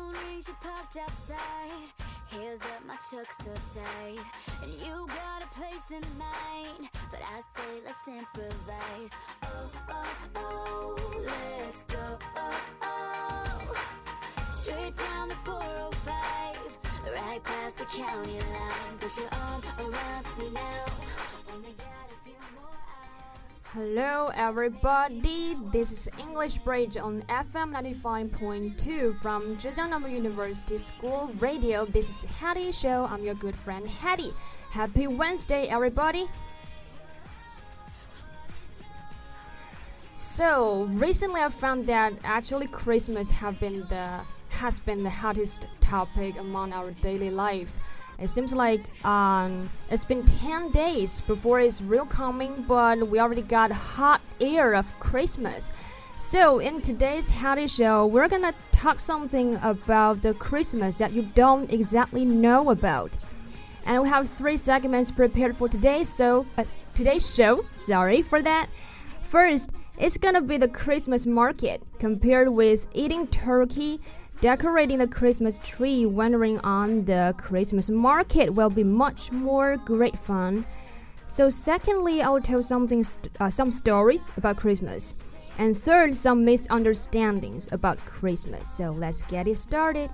phone rings, parked outside. Heels up, my chuck so tight. And you got a place in mind. But I say, let's improvise. Oh, oh, oh, let's go. Oh, oh. Straight down the 405. Right past the county line. Put your arm around me now. Hello, everybody. This is English Bridge on FM 95.2 from Zhejiang Normal University School Radio. This is Hattie Show. I'm your good friend Hattie. Happy Wednesday, everybody. So recently, I found that actually Christmas have been the has been the hottest topic among our daily life. It seems like um, it's been 10 days before it's real coming, but we already got hot air of Christmas. So, in today's Howdy Show, we're gonna talk something about the Christmas that you don't exactly know about. And we have three segments prepared for today, so uh, today's show. Sorry for that. First, it's gonna be the Christmas market compared with eating turkey Decorating the Christmas tree wandering on the Christmas market will be much more great fun. So, secondly, I'll tell something, uh, some stories about Christmas. And third, some misunderstandings about Christmas. So, let's get it started.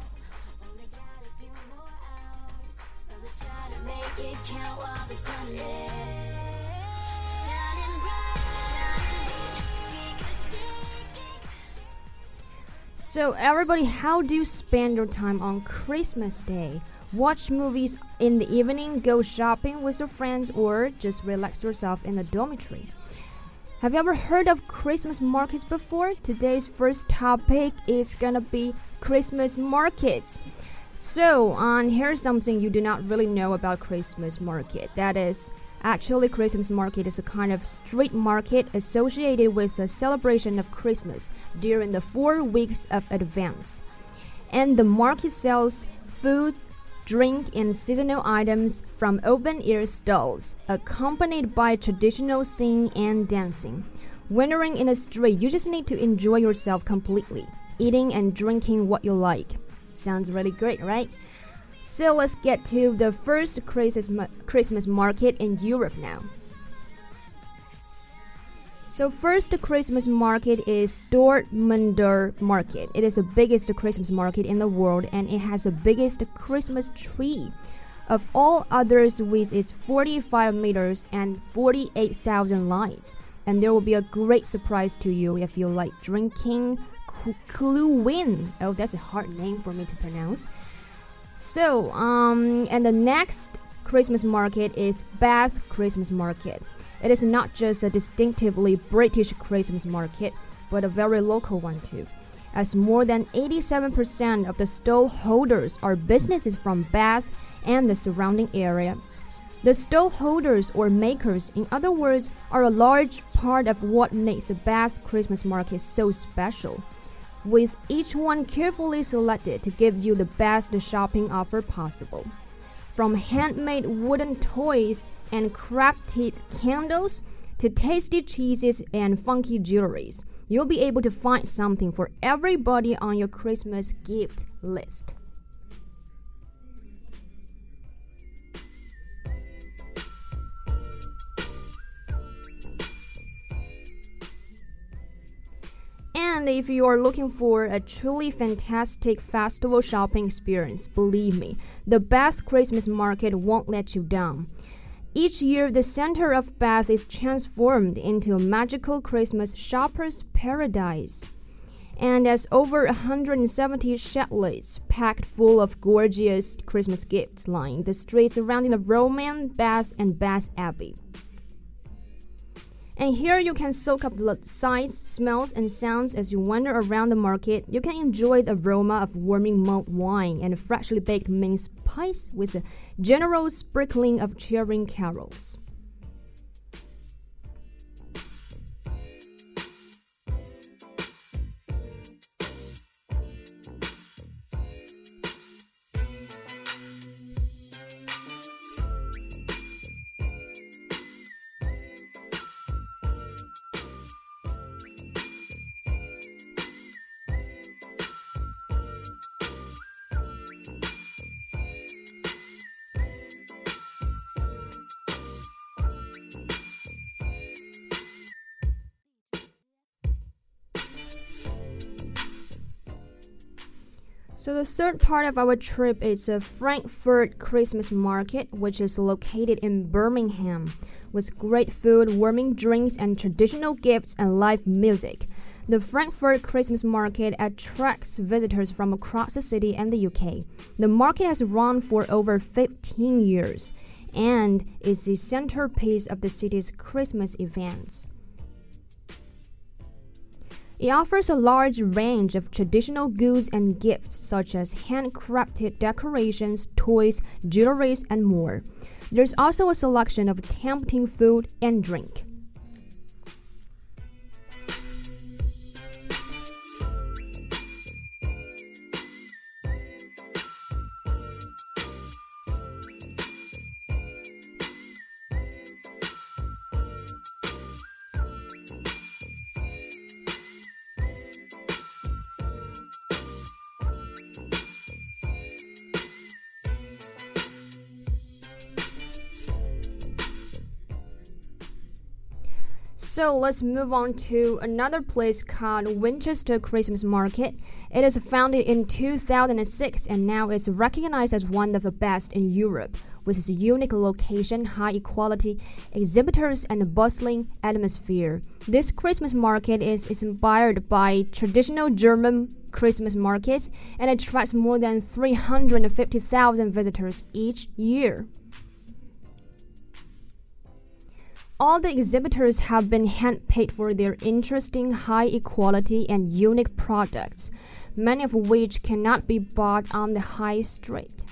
So, everybody, how do you spend your time on Christmas Day? Watch movies in the evening, go shopping with your friends, or just relax yourself in the dormitory? Have you ever heard of Christmas markets before? Today's first topic is gonna be Christmas markets. So, um, here's something you do not really know about Christmas market. That is, actually, Christmas market is a kind of street market associated with the celebration of Christmas during the four weeks of advance. And the market sells food, drink, and seasonal items from open air stalls, accompanied by traditional singing and dancing. Wandering in the street, you just need to enjoy yourself completely, eating and drinking what you like. Sounds really great, right? So let's get to the first Christmas, ma- Christmas market in Europe now. So first Christmas market is Dortmunder Market. It is the biggest Christmas market in the world and it has the biggest Christmas tree of all others with its 45 meters and 48,000 lights. And there will be a great surprise to you if you like drinking Glühwein. Oh, that's a hard name for me to pronounce. So, um, and the next Christmas market is Bath Christmas Market. It is not just a distinctively British Christmas market, but a very local one too, as more than 87% of the stall holders are businesses from Bath and the surrounding area. The stall holders or makers, in other words, are a large part of what makes the Bath Christmas market so special with each one carefully selected to give you the best shopping offer possible. From handmade wooden toys and crafted candles to tasty cheeses and funky jewelries, you'll be able to find something for everybody on your Christmas gift list. And if you are looking for a truly fantastic festival shopping experience, believe me, the Bath Christmas market won't let you down. Each year, the center of Bath is transformed into a magical Christmas shopper's paradise. And as over 170 chalets packed full of gorgeous Christmas gifts line the streets surrounding the Roman Bath and Bath Abbey. And here you can soak up the sights, smells, and sounds as you wander around the market. You can enjoy the aroma of warming mulled wine and freshly baked mince pies with a general sprinkling of cheering carols. So the third part of our trip is a Frankfurt Christmas market, which is located in Birmingham, with great food, warming drinks, and traditional gifts and live music. The Frankfurt Christmas Market attracts visitors from across the city and the UK. The market has run for over 15 years and is the centerpiece of the city's Christmas events. It offers a large range of traditional goods and gifts such as handcrafted decorations, toys, jewelry, and more. There's also a selection of tempting food and drink. So let's move on to another place called Winchester Christmas Market. It is founded in 2006 and now is recognized as one of the best in Europe, with its unique location, high quality exhibitors, and a bustling atmosphere. This Christmas market is inspired by traditional German Christmas markets and attracts more than 350,000 visitors each year. All the exhibitors have been handpicked for their interesting, high quality, and unique products, many of which cannot be bought on the high street.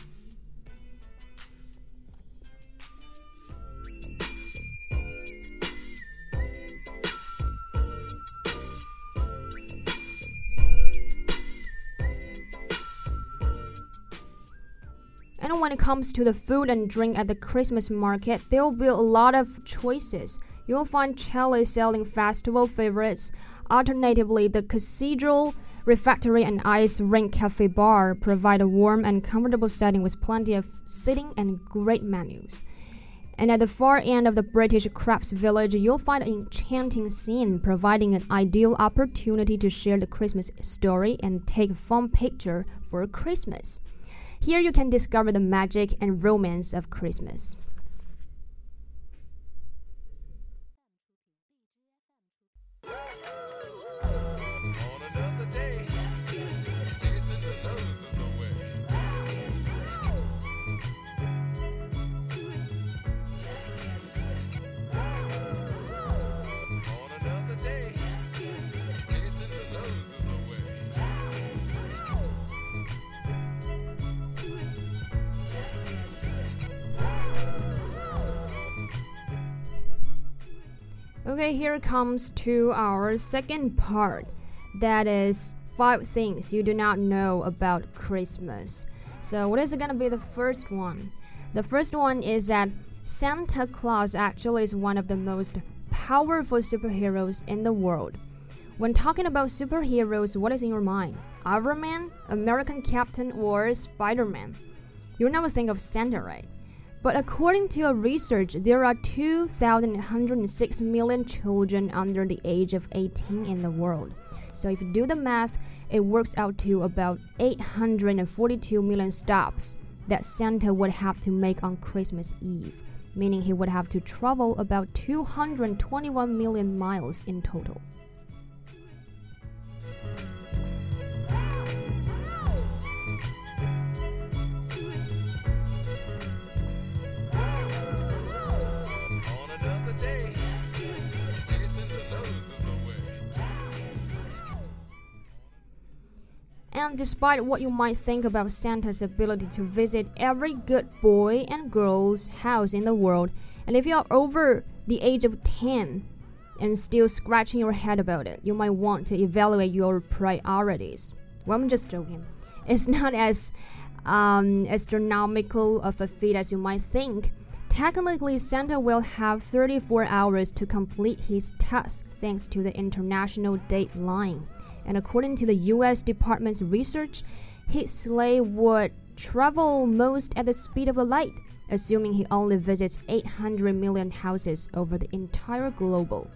Comes to the food and drink at the Christmas market, there will be a lot of choices. You'll find Chile selling festival favorites. Alternatively, the Cathedral Refectory and Ice Rink Cafe Bar provide a warm and comfortable setting with plenty of seating and great menus. And at the far end of the British Crafts Village, you'll find an enchanting scene providing an ideal opportunity to share the Christmas story and take a fun picture for Christmas. Here you can discover the magic and romance of Christmas. Okay, here comes to our second part. That is five things you do not know about Christmas. So, what is it going to be the first one? The first one is that Santa Claus actually is one of the most powerful superheroes in the world. When talking about superheroes, what is in your mind? Iron Man, American Captain, or Spider Man? You never think of Santa, right? But according to a research, there are 2,106 million children under the age of 18 in the world. So if you do the math, it works out to about 842 million stops that Santa would have to make on Christmas Eve, meaning he would have to travel about 221 million miles in total. And despite what you might think about Santa's ability to visit every good boy and girl's house in the world, and if you are over the age of 10 and still scratching your head about it, you might want to evaluate your priorities. Well, I'm just joking. It's not as um, astronomical of a feat as you might think. Technically, Santa will have 34 hours to complete his task thanks to the international date line and according to the US Department's research, his sleigh would travel most at the speed of the light, assuming he only visits 800 million houses over the entire globe.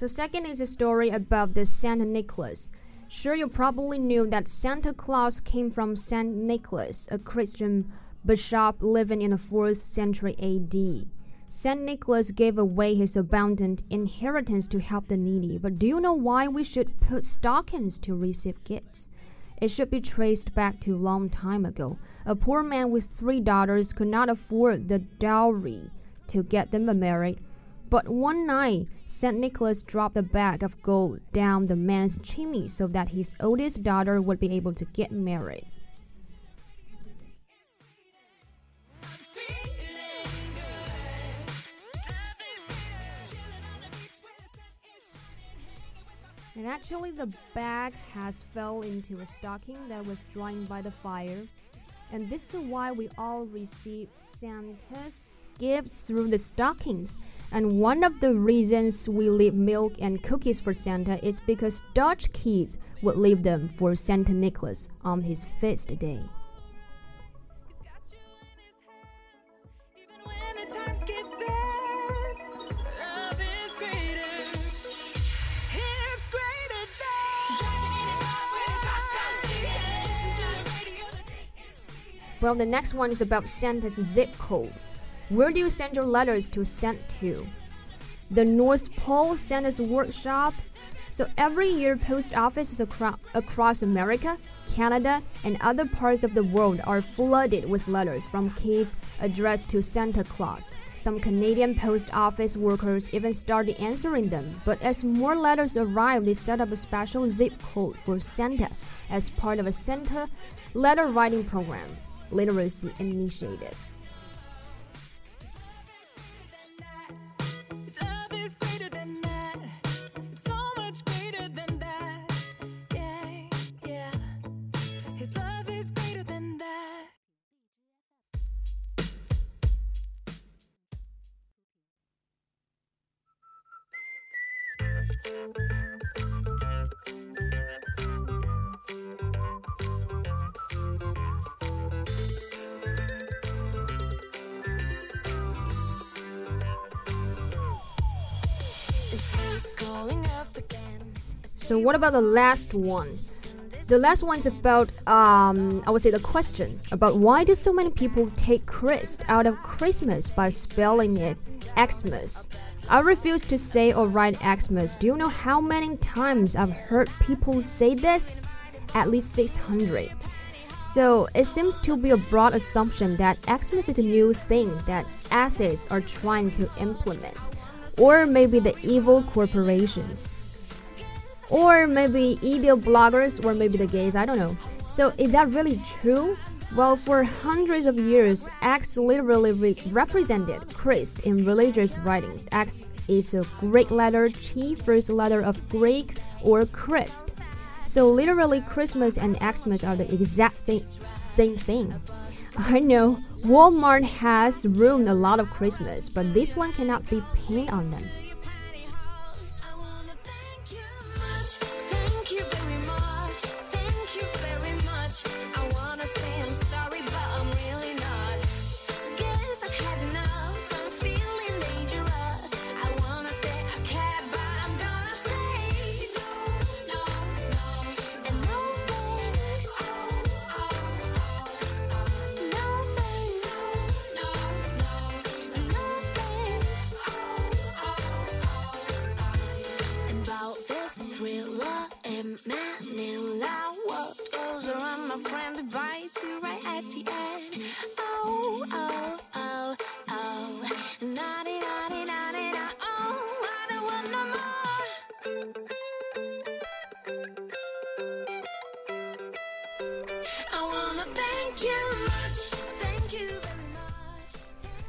So, second is a story about the Saint Nicholas. Sure, you probably knew that Santa Claus came from Saint Nicholas, a Christian bishop living in the 4th century AD. Saint Nicholas gave away his abundant inheritance to help the needy. But do you know why we should put stockings to receive gifts? It should be traced back to a long time ago. A poor man with three daughters could not afford the dowry to get them married. But one night, St. Nicholas dropped a bag of gold down the man's chimney so that his oldest daughter would be able to get married. And actually, the bag has fell into a stocking that was drying by the fire. And this is why we all receive Santa's gifts through the stockings. And one of the reasons we leave milk and cookies for Santa is because Dutch kids would leave them for Santa Nicholas on his feast day. Well, the next one is about Santa's zip code. Where do you send your letters to sent to? The North Pole Santa's workshop. So every year, post offices acro across America, Canada, and other parts of the world are flooded with letters from kids addressed to Santa Claus. Some Canadian post office workers even started answering them, but as more letters arrived, they set up a special zip code for Santa as part of a Santa letter writing program literacy initiative. So what about the last one? The last one's about um, I would say the question about why do so many people take Christ out of Christmas by spelling it Xmas? I refuse to say or write Xmas. Do you know how many times I've heard people say this? At least 600. So it seems to be a broad assumption that Xmas is a new thing that atheists are trying to implement or maybe the evil corporations, or maybe evil bloggers, or maybe the gays, I don't know. So, is that really true? Well, for hundreds of years, X literally re represented Christ in religious writings. X is a Greek letter, Chi, first letter of Greek, or Christ. So, literally, Christmas and Xmas are the exact same, same thing. I know Walmart has ruined a lot of Christmas, but this one cannot be pinned on them.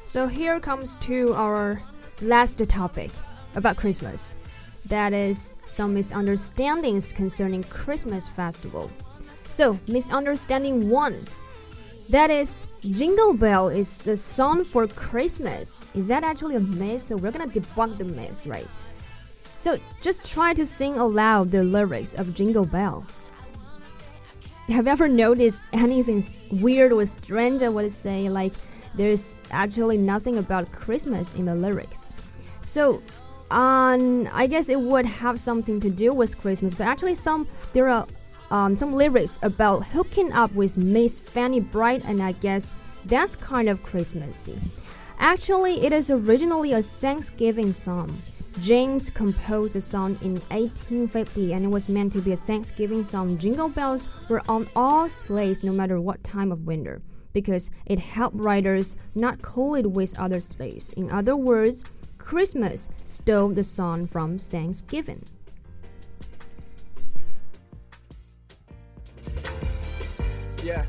So here comes to our last topic about Christmas. That is some misunderstandings concerning Christmas festival. So, misunderstanding 1. That is Jingle Bell is a song for Christmas. Is that actually a myth? So we're gonna debunk the myth, right? So just try to sing aloud the lyrics of Jingle Bell. Have you ever noticed anything weird or strange I would say like there's actually nothing about Christmas in the lyrics. So, um, I guess it would have something to do with Christmas, but actually, some there are um, some lyrics about hooking up with Miss Fanny Bright, and I guess that's kind of Christmassy. Actually, it is originally a Thanksgiving song. James composed the song in 1850 and it was meant to be a Thanksgiving song. Jingle bells were on all sleighs no matter what time of winter because it helped riders not collide with other sleighs. In other words, Christmas stole the song from Thanksgiving. Yeah.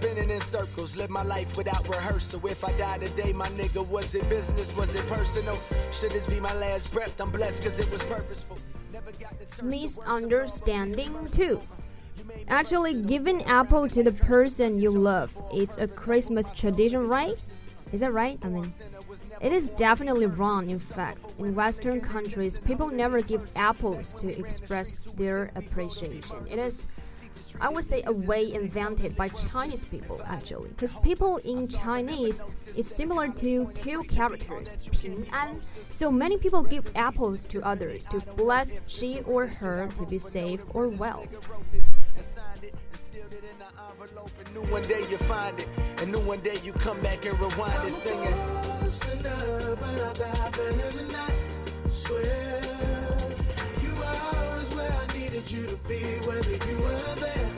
Spinning in circles, live my life without rehearsal. If I die today, my nigga, was it business? Was it personal? Should this be my last breath? I'm blessed because it was purposeful. Misunderstanding too. Actually, giving apple to the person you love, it's a Christmas tradition, right? Is that right? I mean, it is definitely wrong, in fact. In Western countries, people never give apples to express their appreciation. It is I would say a way invented by Chinese people actually, because people in Chinese is similar to two characters, Ping An. So many people give apples to others to bless she or her to be safe or well. Needed you to be, whether you were there.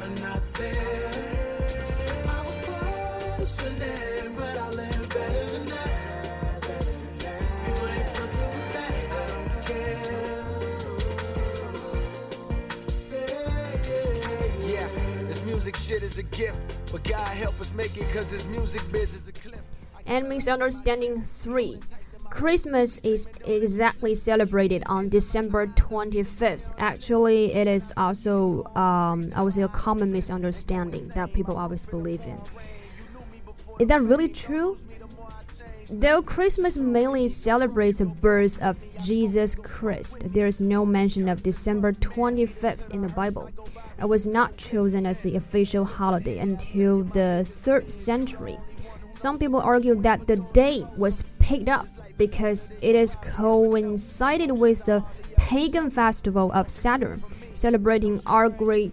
music shit is a gift, but God help us make it cause his music biz is a cliff. And misunderstanding 3. Christmas is exactly celebrated on December 25th. Actually, it is also, um, I would say, a common misunderstanding that people always believe in. Is that really true? Though Christmas mainly celebrates the birth of Jesus Christ, there is no mention of December 25th in the Bible. It was not chosen as the official holiday until the 3rd century. Some people argue that the date was picked up because it is coincided with the pagan festival of Saturn, celebrating agri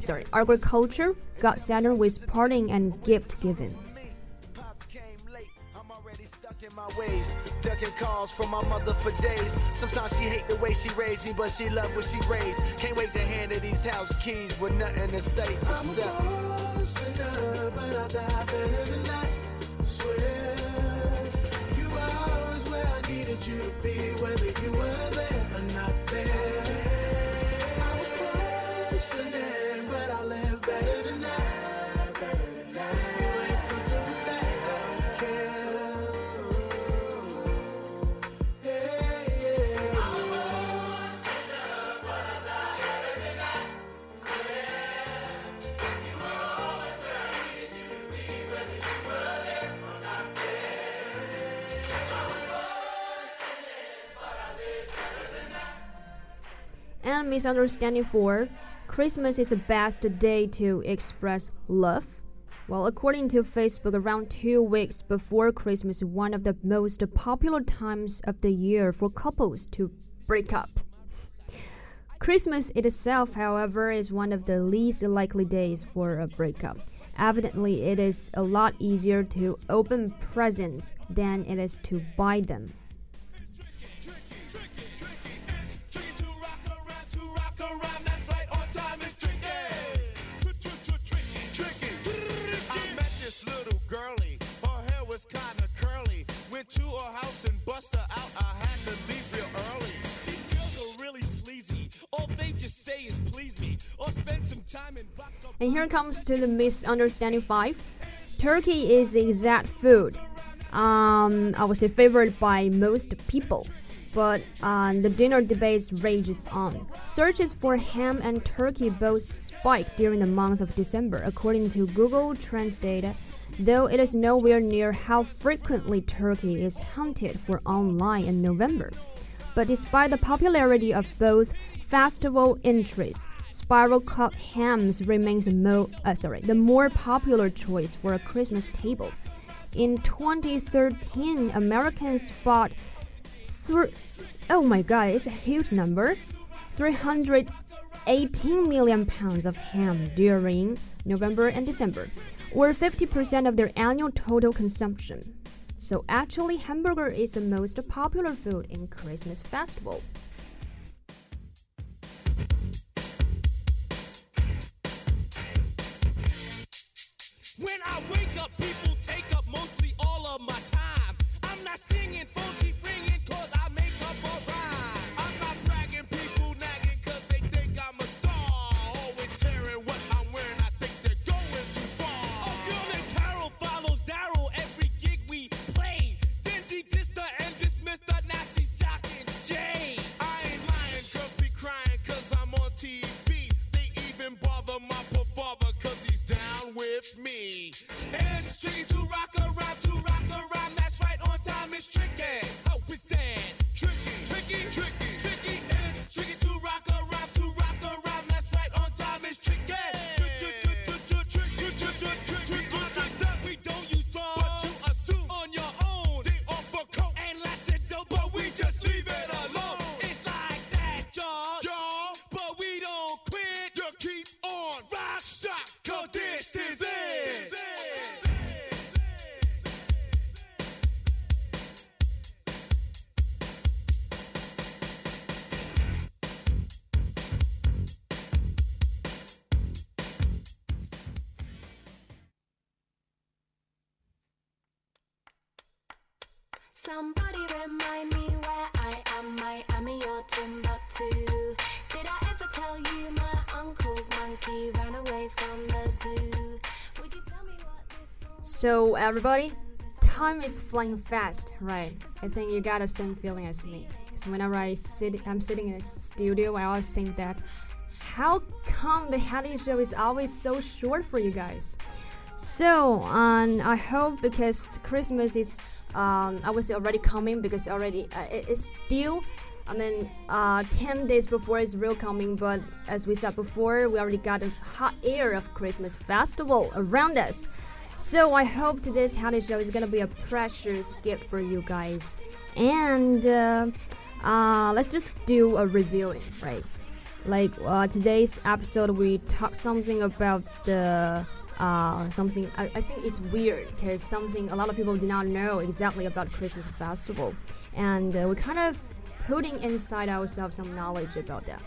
sorry, our agriculture, god Saturn with parting and gift giving my ways, ducking calls from my mother for days. Sometimes she hate the way she raised me, but she love what she raised. Can't wait to hand her these house keys with nothing to say. Except, needed you to be, whether you were there or not there. And misunderstanding four, Christmas is the best day to express love. Well, according to Facebook, around two weeks before Christmas is one of the most popular times of the year for couples to break up. Christmas itself, however, is one of the least likely days for a breakup. Evidently, it is a lot easier to open presents than it is to buy them. And here comes to the misunderstanding five. Turkey is the exact food. Um, I would say favored by most people, but uh, the dinner debate rages on. Searches for ham and turkey both spike during the month of December, according to Google Trends data. Though it is nowhere near how frequently turkey is hunted for online in November. But despite the popularity of both festival entries, spiral cut hams remains the mo uh, sorry the more popular choice for a Christmas table. In 2013, Americans bought oh my god, it's a huge number. 318 million pounds of ham during November and December, or 50% of their annual total consumption. So actually hamburger is the most popular food in Christmas festival. So everybody, time is flying fast, right? I think you got the same feeling as me. So whenever I sit, I'm sitting in a studio, I always think that how come the Hattie show is always so short for you guys? So um, I hope because Christmas is um, I was already coming because already uh, it- it's still. I mean, uh, 10 days before is real coming, but as we said before, we already got a hot air of Christmas festival around us. So I hope today's Howdy Show is gonna be a precious gift for you guys. And uh, uh, let's just do a reviewing, right? Like uh, today's episode, we talked something about the uh, something. I, I think it's weird because something a lot of people do not know exactly about Christmas festival, and uh, we kind of putting inside ourselves some knowledge about that.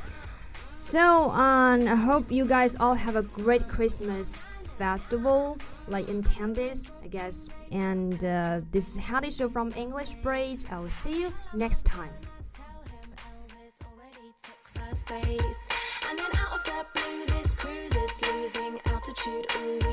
So, um, I hope you guys all have a great Christmas festival, like in 10 days, I guess. And uh, this is Howdy Show from English Bridge. I will see you next time. And then out of blue, this cruise is losing altitude.